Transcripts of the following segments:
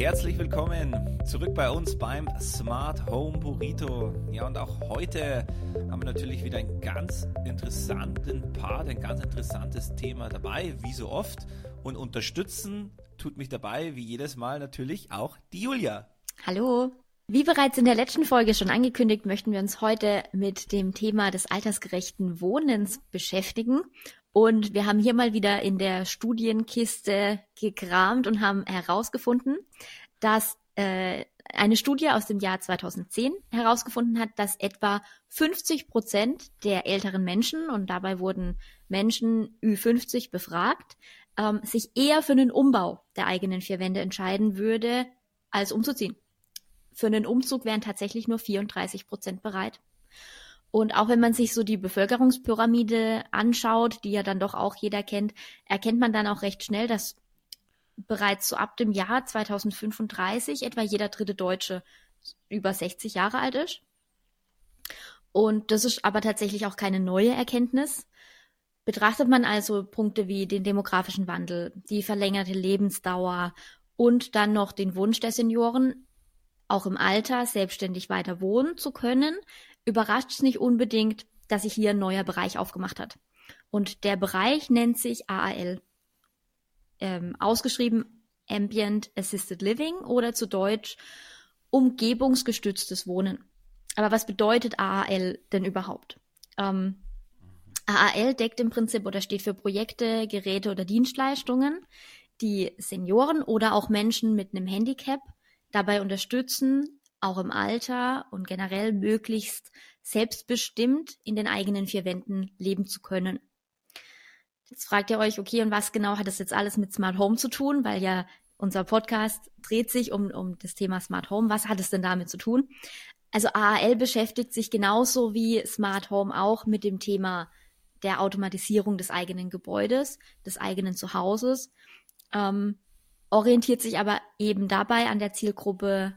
Herzlich willkommen zurück bei uns beim Smart Home Burrito. Ja, und auch heute haben wir natürlich wieder einen ganz interessanten Part, ein ganz interessantes Thema dabei, wie so oft. Und unterstützen tut mich dabei, wie jedes Mal natürlich auch die Julia. Hallo. Wie bereits in der letzten Folge schon angekündigt, möchten wir uns heute mit dem Thema des altersgerechten Wohnens beschäftigen. Und wir haben hier mal wieder in der Studienkiste gekramt und haben herausgefunden, dass äh, eine Studie aus dem Jahr 2010 herausgefunden hat, dass etwa 50 Prozent der älteren Menschen, und dabei wurden Menschen Ü50 befragt, ähm, sich eher für einen Umbau der eigenen vier Wände entscheiden würde, als umzuziehen. Für einen Umzug wären tatsächlich nur 34 Prozent bereit. Und auch wenn man sich so die Bevölkerungspyramide anschaut, die ja dann doch auch jeder kennt, erkennt man dann auch recht schnell, dass bereits so ab dem Jahr 2035 etwa jeder dritte Deutsche über 60 Jahre alt ist. Und das ist aber tatsächlich auch keine neue Erkenntnis. Betrachtet man also Punkte wie den demografischen Wandel, die verlängerte Lebensdauer und dann noch den Wunsch der Senioren, auch im Alter selbstständig weiter wohnen zu können, überrascht es nicht unbedingt, dass sich hier ein neuer Bereich aufgemacht hat. Und der Bereich nennt sich AAL. Ähm, ausgeschrieben Ambient Assisted Living oder zu Deutsch umgebungsgestütztes Wohnen. Aber was bedeutet AAL denn überhaupt? Ähm, AAL deckt im Prinzip oder steht für Projekte, Geräte oder Dienstleistungen, die Senioren oder auch Menschen mit einem Handicap dabei unterstützen, auch im Alter und generell möglichst selbstbestimmt in den eigenen vier Wänden leben zu können. Jetzt fragt ihr euch, okay, und was genau hat das jetzt alles mit Smart Home zu tun? Weil ja unser Podcast dreht sich um, um das Thema Smart Home. Was hat es denn damit zu tun? Also AAL beschäftigt sich genauso wie Smart Home auch mit dem Thema der Automatisierung des eigenen Gebäudes, des eigenen Zuhauses, ähm, orientiert sich aber eben dabei an der Zielgruppe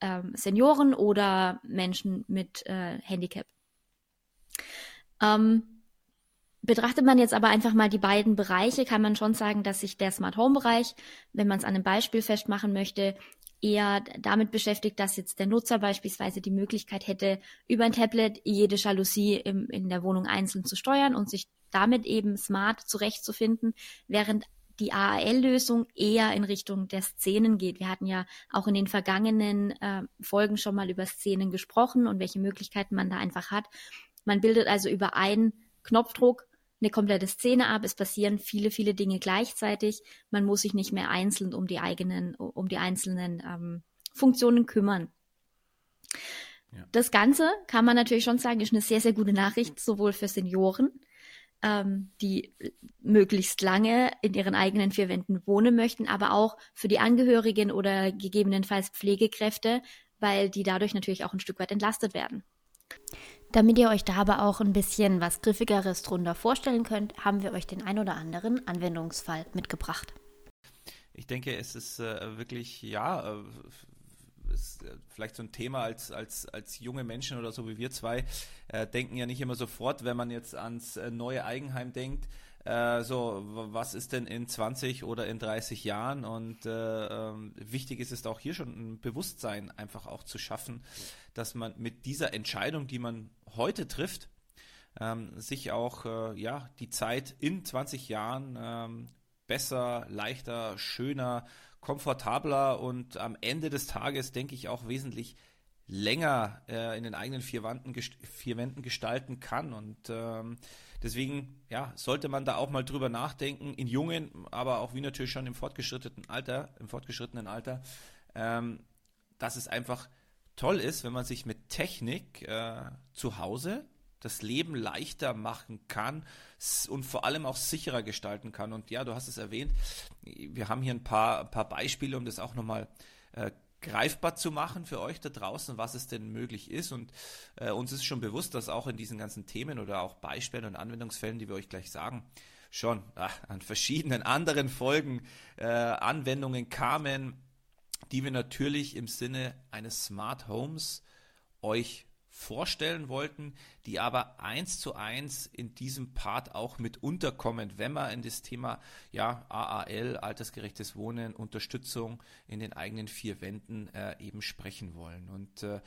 ähm, Senioren oder Menschen mit äh, Handicap. Ähm, betrachtet man jetzt aber einfach mal die beiden Bereiche, kann man schon sagen, dass sich der Smart Home Bereich, wenn man es an einem Beispiel festmachen möchte, eher damit beschäftigt, dass jetzt der Nutzer beispielsweise die Möglichkeit hätte, über ein Tablet jede Jalousie im, in der Wohnung einzeln zu steuern und sich damit eben smart zurechtzufinden, während die AAL-Lösung eher in Richtung der Szenen geht. Wir hatten ja auch in den vergangenen äh, Folgen schon mal über Szenen gesprochen und welche Möglichkeiten man da einfach hat. Man bildet also über einen Knopfdruck eine komplette Szene ab. Es passieren viele, viele Dinge gleichzeitig. Man muss sich nicht mehr einzeln um die eigenen, um die einzelnen ähm, Funktionen kümmern. Ja. Das Ganze kann man natürlich schon sagen, ist eine sehr, sehr gute Nachricht, sowohl für Senioren, ähm, die möglichst lange in ihren eigenen vier Wänden wohnen möchten, aber auch für die Angehörigen oder gegebenenfalls Pflegekräfte, weil die dadurch natürlich auch ein Stück weit entlastet werden. Damit ihr euch da aber auch ein bisschen was Griffigeres drunter vorstellen könnt, haben wir euch den ein oder anderen Anwendungsfall mitgebracht. Ich denke, es ist äh, wirklich, ja, äh, ist äh, vielleicht so ein Thema als, als, als junge Menschen oder so wie wir zwei, äh, denken ja nicht immer sofort, wenn man jetzt ans äh, neue Eigenheim denkt, äh, so, was ist denn in 20 oder in 30 Jahren? Und äh, ähm, wichtig ist es auch hier schon ein Bewusstsein einfach auch zu schaffen, dass man mit dieser Entscheidung, die man heute trifft, ähm, sich auch äh, ja die Zeit in 20 Jahren ähm, besser, leichter, schöner komfortabler und am Ende des Tages, denke ich, auch wesentlich länger äh, in den eigenen vier, Wanden, vier Wänden gestalten kann. Und ähm, deswegen ja, sollte man da auch mal drüber nachdenken, in jungen, aber auch wie natürlich schon im fortgeschrittenen Alter, im fortgeschrittenen Alter, ähm, dass es einfach toll ist, wenn man sich mit Technik äh, zu Hause das Leben leichter machen kann und vor allem auch sicherer gestalten kann. Und ja, du hast es erwähnt, wir haben hier ein paar, ein paar Beispiele, um das auch nochmal äh, greifbar zu machen für euch da draußen, was es denn möglich ist. Und äh, uns ist schon bewusst, dass auch in diesen ganzen Themen oder auch Beispielen und Anwendungsfällen, die wir euch gleich sagen, schon ach, an verschiedenen anderen Folgen äh, Anwendungen kamen, die wir natürlich im Sinne eines Smart Homes euch vorstellen wollten, die aber eins zu eins in diesem Part auch mit unterkommen, wenn wir in das Thema ja, AAL, altersgerechtes Wohnen, Unterstützung in den eigenen vier Wänden äh, eben sprechen wollen. Und äh,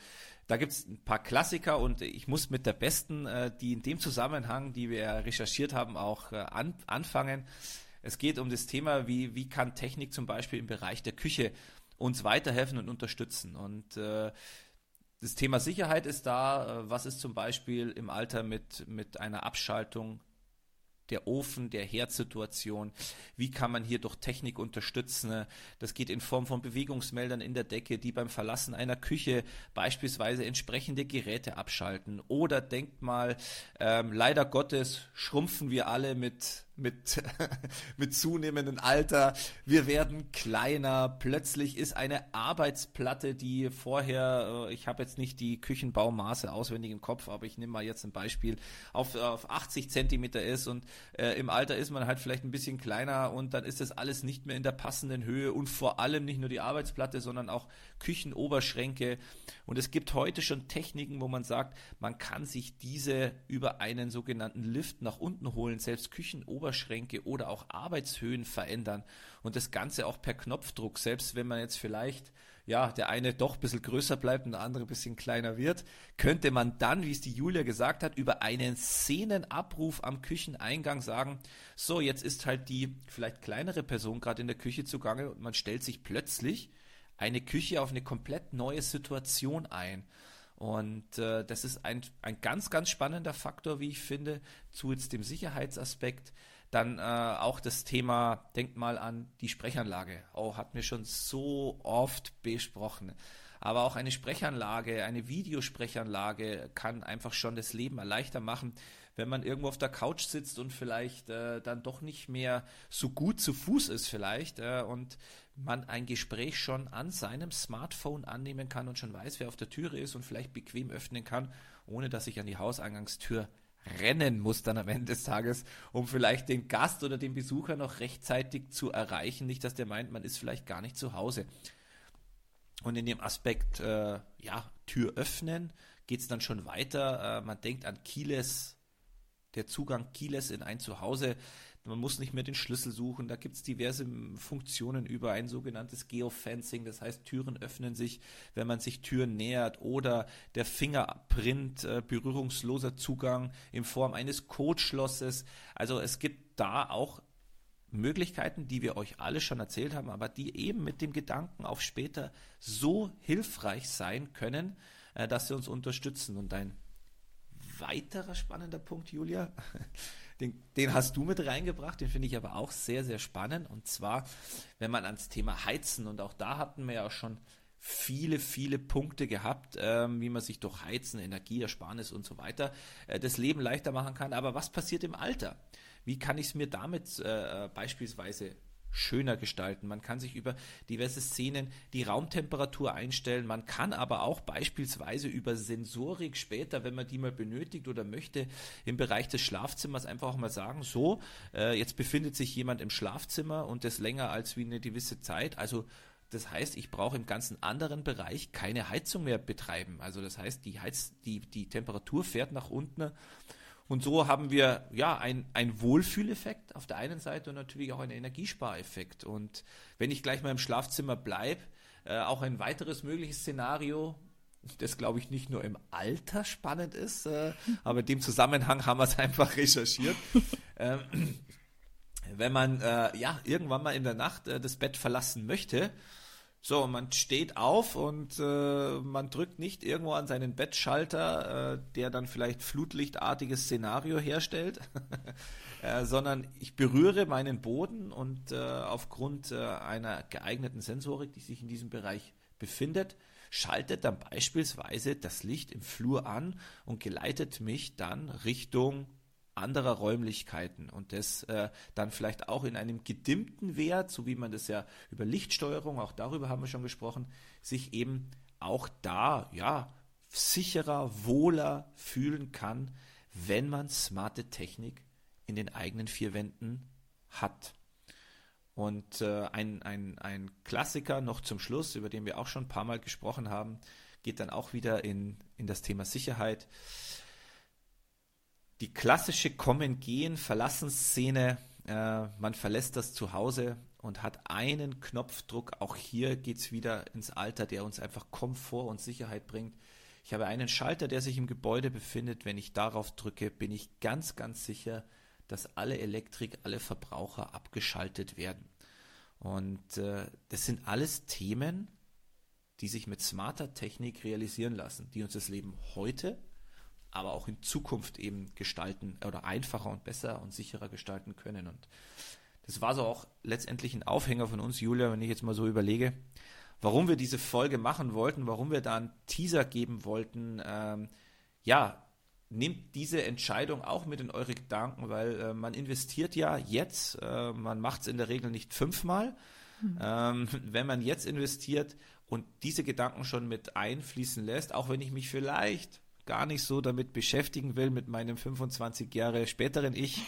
da gibt es ein paar Klassiker und ich muss mit der besten, äh, die in dem Zusammenhang, die wir recherchiert haben, auch äh, an, anfangen. Es geht um das Thema, wie, wie kann Technik zum Beispiel im Bereich der Küche uns weiterhelfen und unterstützen. Und äh, das Thema Sicherheit ist da. Äh, was ist zum Beispiel im Alter mit, mit einer Abschaltung der Ofen, der Herzsituation. Wie kann man hier durch Technik unterstützen? Das geht in Form von Bewegungsmeldern in der Decke, die beim Verlassen einer Küche beispielsweise entsprechende Geräte abschalten. Oder denkt mal, ähm, leider Gottes schrumpfen wir alle mit mit, mit zunehmendem Alter. Wir werden kleiner. Plötzlich ist eine Arbeitsplatte, die vorher, äh, ich habe jetzt nicht die Küchenbaumaße auswendig im Kopf, aber ich nehme mal jetzt ein Beispiel, auf, auf 80 Zentimeter ist und äh, im Alter ist man halt vielleicht ein bisschen kleiner und dann ist das alles nicht mehr in der passenden Höhe und vor allem nicht nur die Arbeitsplatte, sondern auch Küchenoberschränke. Und es gibt heute schon Techniken, wo man sagt, man kann sich diese über einen sogenannten Lift nach unten holen, selbst Küchenoberschränke Oberschränke oder auch Arbeitshöhen verändern und das Ganze auch per Knopfdruck, selbst wenn man jetzt vielleicht ja, der eine doch ein bisschen größer bleibt und der andere ein bisschen kleiner wird, könnte man dann, wie es die Julia gesagt hat, über einen Szenenabruf am Kücheneingang sagen, so, jetzt ist halt die vielleicht kleinere Person gerade in der Küche zugange und man stellt sich plötzlich eine Küche auf eine komplett neue Situation ein. Und äh, das ist ein, ein ganz, ganz spannender Faktor, wie ich finde, zu jetzt dem Sicherheitsaspekt. Dann äh, auch das Thema, denkt mal an die Sprechanlage. Oh, hat mir schon so oft besprochen. Aber auch eine Sprechanlage, eine Videosprechanlage kann einfach schon das Leben erleichtern machen, wenn man irgendwo auf der Couch sitzt und vielleicht äh, dann doch nicht mehr so gut zu Fuß ist vielleicht äh, und man ein Gespräch schon an seinem Smartphone annehmen kann und schon weiß, wer auf der Türe ist und vielleicht bequem öffnen kann, ohne dass ich an die Hauseingangstür rennen muss dann am Ende des Tages, um vielleicht den Gast oder den Besucher noch rechtzeitig zu erreichen. Nicht, dass der meint, man ist vielleicht gar nicht zu Hause. Und in dem Aspekt, äh, ja, Tür öffnen, geht es dann schon weiter. Äh, man denkt an Kieles, der Zugang Kieles in ein Zuhause. Man muss nicht mehr den Schlüssel suchen. Da gibt es diverse Funktionen über ein sogenanntes Geofencing. Das heißt, Türen öffnen sich, wenn man sich Türen nähert. Oder der Fingerprint, äh, berührungsloser Zugang in Form eines Codeschlosses. Also es gibt da auch Möglichkeiten, die wir euch alle schon erzählt haben, aber die eben mit dem Gedanken auf später so hilfreich sein können, äh, dass sie uns unterstützen. Und ein weiterer spannender Punkt, Julia, den, den hast du mit reingebracht, den finde ich aber auch sehr, sehr spannend. Und zwar, wenn man ans Thema Heizen, und auch da hatten wir ja schon viele, viele Punkte gehabt, ähm, wie man sich durch Heizen, Energieersparnis und so weiter äh, das Leben leichter machen kann. Aber was passiert im Alter? Wie kann ich es mir damit äh, beispielsweise schöner gestalten. Man kann sich über diverse Szenen die Raumtemperatur einstellen. Man kann aber auch beispielsweise über Sensorik später, wenn man die mal benötigt oder möchte, im Bereich des Schlafzimmers einfach auch mal sagen, so, äh, jetzt befindet sich jemand im Schlafzimmer und das länger als wie eine gewisse Zeit. Also das heißt, ich brauche im ganzen anderen Bereich keine Heizung mehr betreiben. Also das heißt, die, Heiz, die, die Temperatur fährt nach unten und so haben wir ja ein, ein Wohlfühleffekt auf der einen Seite und natürlich auch einen Energiespareffekt. Und wenn ich gleich mal im Schlafzimmer bleibe, äh, auch ein weiteres mögliches Szenario, das glaube ich nicht nur im Alter spannend ist, äh, aber in dem Zusammenhang haben wir es einfach recherchiert. ähm, wenn man äh, ja irgendwann mal in der Nacht äh, das Bett verlassen möchte, so, man steht auf und äh, man drückt nicht irgendwo an seinen Bettschalter, äh, der dann vielleicht flutlichtartiges Szenario herstellt, äh, sondern ich berühre meinen Boden und äh, aufgrund äh, einer geeigneten Sensorik, die sich in diesem Bereich befindet, schaltet dann beispielsweise das Licht im Flur an und geleitet mich dann Richtung anderer Räumlichkeiten und das äh, dann vielleicht auch in einem gedimmten Wert, so wie man das ja über Lichtsteuerung, auch darüber haben wir schon gesprochen, sich eben auch da, ja, sicherer, wohler fühlen kann, wenn man smarte Technik in den eigenen vier Wänden hat. Und äh, ein, ein, ein Klassiker noch zum Schluss, über den wir auch schon ein paar Mal gesprochen haben, geht dann auch wieder in, in das Thema Sicherheit. Die klassische Kommen-Gehen-Verlassensszene, äh, man verlässt das Zuhause und hat einen Knopfdruck. Auch hier geht es wieder ins Alter, der uns einfach Komfort und Sicherheit bringt. Ich habe einen Schalter, der sich im Gebäude befindet. Wenn ich darauf drücke, bin ich ganz, ganz sicher, dass alle Elektrik, alle Verbraucher abgeschaltet werden. Und äh, das sind alles Themen, die sich mit smarter Technik realisieren lassen, die uns das Leben heute, aber auch in Zukunft eben gestalten oder einfacher und besser und sicherer gestalten können. Und das war so auch letztendlich ein Aufhänger von uns, Julia, wenn ich jetzt mal so überlege, warum wir diese Folge machen wollten, warum wir da einen Teaser geben wollten. Ähm, ja, nehmt diese Entscheidung auch mit in eure Gedanken, weil äh, man investiert ja jetzt, äh, man macht es in der Regel nicht fünfmal. Mhm. Ähm, wenn man jetzt investiert und diese Gedanken schon mit einfließen lässt, auch wenn ich mich vielleicht gar nicht so damit beschäftigen will mit meinem 25 Jahre späteren Ich.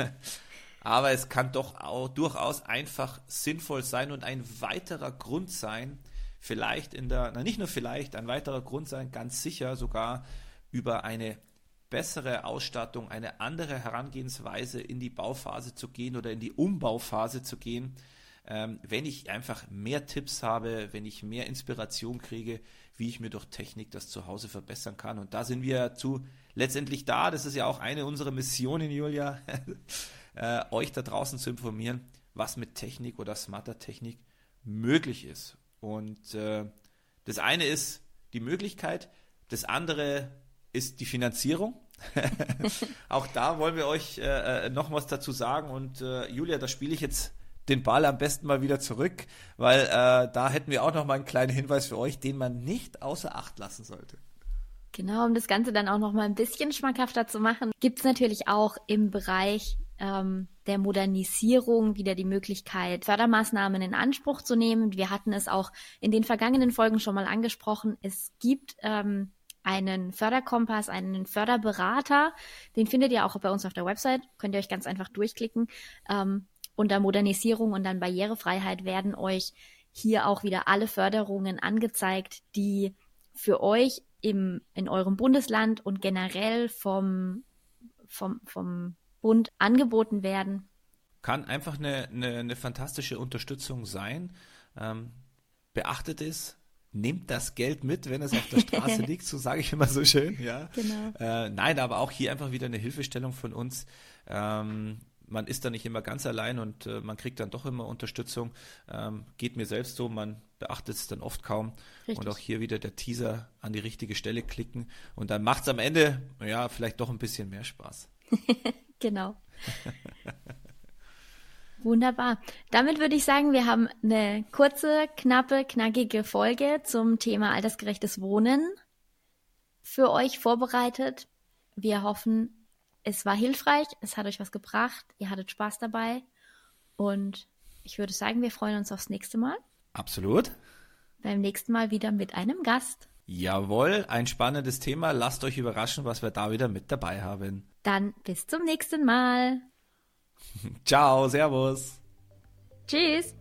Aber es kann doch auch durchaus einfach sinnvoll sein und ein weiterer Grund sein, vielleicht in der, na nicht nur vielleicht, ein weiterer Grund sein, ganz sicher sogar über eine bessere Ausstattung, eine andere Herangehensweise in die Bauphase zu gehen oder in die Umbauphase zu gehen, ähm, wenn ich einfach mehr Tipps habe, wenn ich mehr Inspiration kriege, wie ich mir durch Technik das zu Hause verbessern kann. Und da sind wir zu letztendlich da. Das ist ja auch eine unserer Missionen, Julia, äh, euch da draußen zu informieren, was mit Technik oder smarter Technik möglich ist. Und äh, das eine ist die Möglichkeit, das andere ist die Finanzierung. auch da wollen wir euch äh, äh, noch was dazu sagen. Und äh, Julia, da spiele ich jetzt den Ball am besten mal wieder zurück, weil äh, da hätten wir auch noch mal einen kleinen Hinweis für euch, den man nicht außer Acht lassen sollte. Genau, um das Ganze dann auch noch mal ein bisschen schmackhafter zu machen, gibt es natürlich auch im Bereich ähm, der Modernisierung wieder die Möglichkeit, Fördermaßnahmen in Anspruch zu nehmen. Wir hatten es auch in den vergangenen Folgen schon mal angesprochen. Es gibt ähm, einen Förderkompass, einen Förderberater. Den findet ihr auch bei uns auf der Website. Könnt ihr euch ganz einfach durchklicken. Ähm, unter Modernisierung und dann Barrierefreiheit werden euch hier auch wieder alle Förderungen angezeigt, die für euch im, in eurem Bundesland und generell vom, vom, vom Bund angeboten werden. Kann einfach eine, eine, eine fantastische Unterstützung sein. Ähm, beachtet es, nehmt das Geld mit, wenn es auf der Straße liegt, so sage ich immer so schön, ja. Genau. Äh, nein, aber auch hier einfach wieder eine Hilfestellung von uns. Ähm, man ist da nicht immer ganz allein und äh, man kriegt dann doch immer Unterstützung. Ähm, geht mir selbst so, man beachtet es dann oft kaum. Richtig. Und auch hier wieder der Teaser an die richtige Stelle klicken und dann macht es am Ende, ja, vielleicht doch ein bisschen mehr Spaß. genau. Wunderbar. Damit würde ich sagen, wir haben eine kurze, knappe, knackige Folge zum Thema altersgerechtes Wohnen für euch vorbereitet. Wir hoffen, es war hilfreich, es hat euch was gebracht, ihr hattet Spaß dabei und ich würde sagen, wir freuen uns aufs nächste Mal. Absolut. Beim nächsten Mal wieder mit einem Gast. Jawohl, ein spannendes Thema. Lasst euch überraschen, was wir da wieder mit dabei haben. Dann bis zum nächsten Mal. Ciao, Servus. Tschüss.